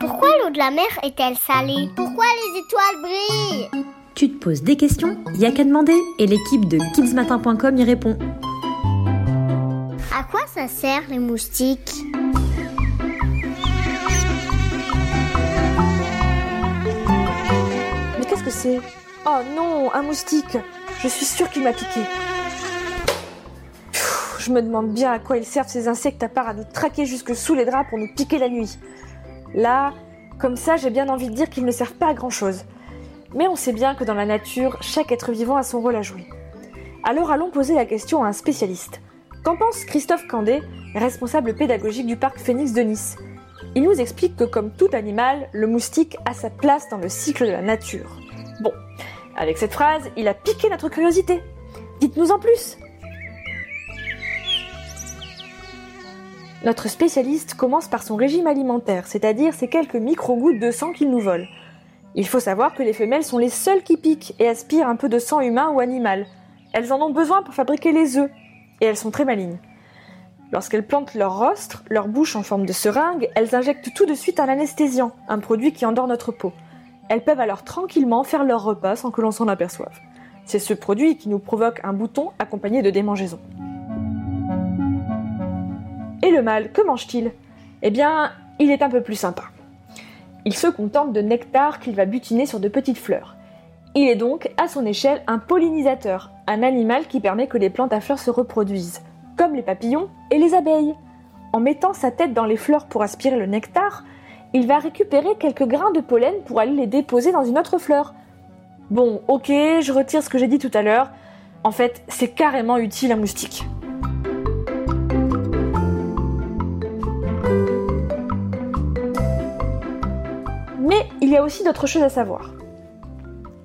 Pourquoi l'eau de la mer est-elle salée? Pourquoi les étoiles brillent? Tu te poses des questions Y a qu'à demander et l'équipe de kidsmatin.com y répond. À quoi ça sert les moustiques? Mais qu'est-ce que c'est? Oh non, un moustique Je suis sûre qu'il m'a piqué. Je me demande bien à quoi ils servent ces insectes à part à nous traquer jusque sous les draps pour nous piquer la nuit. Là, comme ça, j'ai bien envie de dire qu'ils ne servent pas à grand chose. Mais on sait bien que dans la nature, chaque être vivant a son rôle à jouer. Alors allons poser la question à un spécialiste. Qu'en pense Christophe Candé, responsable pédagogique du parc Phoenix de Nice? Il nous explique que comme tout animal, le moustique a sa place dans le cycle de la nature. Bon, avec cette phrase, il a piqué notre curiosité. Dites-nous en plus Notre spécialiste commence par son régime alimentaire, c'est-à-dire ces quelques micro-gouttes de sang qu'il nous vole. Il faut savoir que les femelles sont les seules qui piquent et aspirent un peu de sang humain ou animal. Elles en ont besoin pour fabriquer les œufs, et elles sont très malignes. Lorsqu'elles plantent leur rostre, leur bouche en forme de seringue, elles injectent tout de suite un anesthésiant, un produit qui endort notre peau. Elles peuvent alors tranquillement faire leur repas sans que l'on s'en aperçoive. C'est ce produit qui nous provoque un bouton accompagné de démangeaisons. Le que mange-t-il? Eh bien, il est un peu plus sympa. Il se contente de nectar qu'il va butiner sur de petites fleurs. Il est donc, à son échelle, un pollinisateur, un animal qui permet que les plantes à fleurs se reproduisent, comme les papillons et les abeilles. En mettant sa tête dans les fleurs pour aspirer le nectar, il va récupérer quelques grains de pollen pour aller les déposer dans une autre fleur. Bon, ok, je retire ce que j'ai dit tout à l'heure. En fait, c'est carrément utile à moustique. Mais il y a aussi d'autres choses à savoir.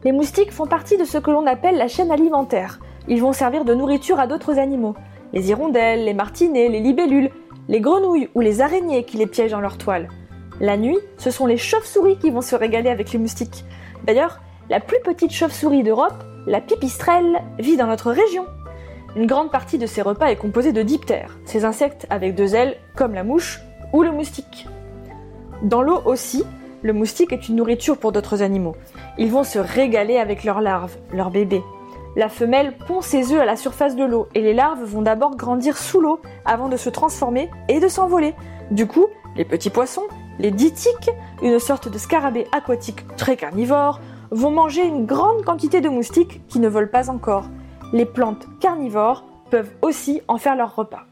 Les moustiques font partie de ce que l'on appelle la chaîne alimentaire. Ils vont servir de nourriture à d'autres animaux. Les hirondelles, les martinets, les libellules, les grenouilles ou les araignées qui les piègent dans leur toile. La nuit, ce sont les chauves-souris qui vont se régaler avec les moustiques. D'ailleurs, la plus petite chauve-souris d'Europe, la pipistrelle, vit dans notre région. Une grande partie de ses repas est composée de diptères, ces insectes avec deux ailes comme la mouche ou le moustique. Dans l'eau aussi, le moustique est une nourriture pour d'autres animaux. Ils vont se régaler avec leurs larves, leurs bébés. La femelle pond ses œufs à la surface de l'eau et les larves vont d'abord grandir sous l'eau avant de se transformer et de s'envoler. Du coup, les petits poissons, les ditiques, une sorte de scarabée aquatique très carnivore, vont manger une grande quantité de moustiques qui ne volent pas encore. Les plantes carnivores peuvent aussi en faire leur repas.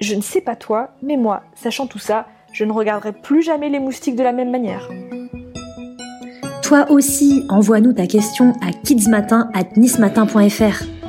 Je ne sais pas toi, mais moi, sachant tout ça, je ne regarderai plus jamais les moustiques de la même manière. Toi aussi, envoie-nous ta question à kidsmatin@nismatin.fr.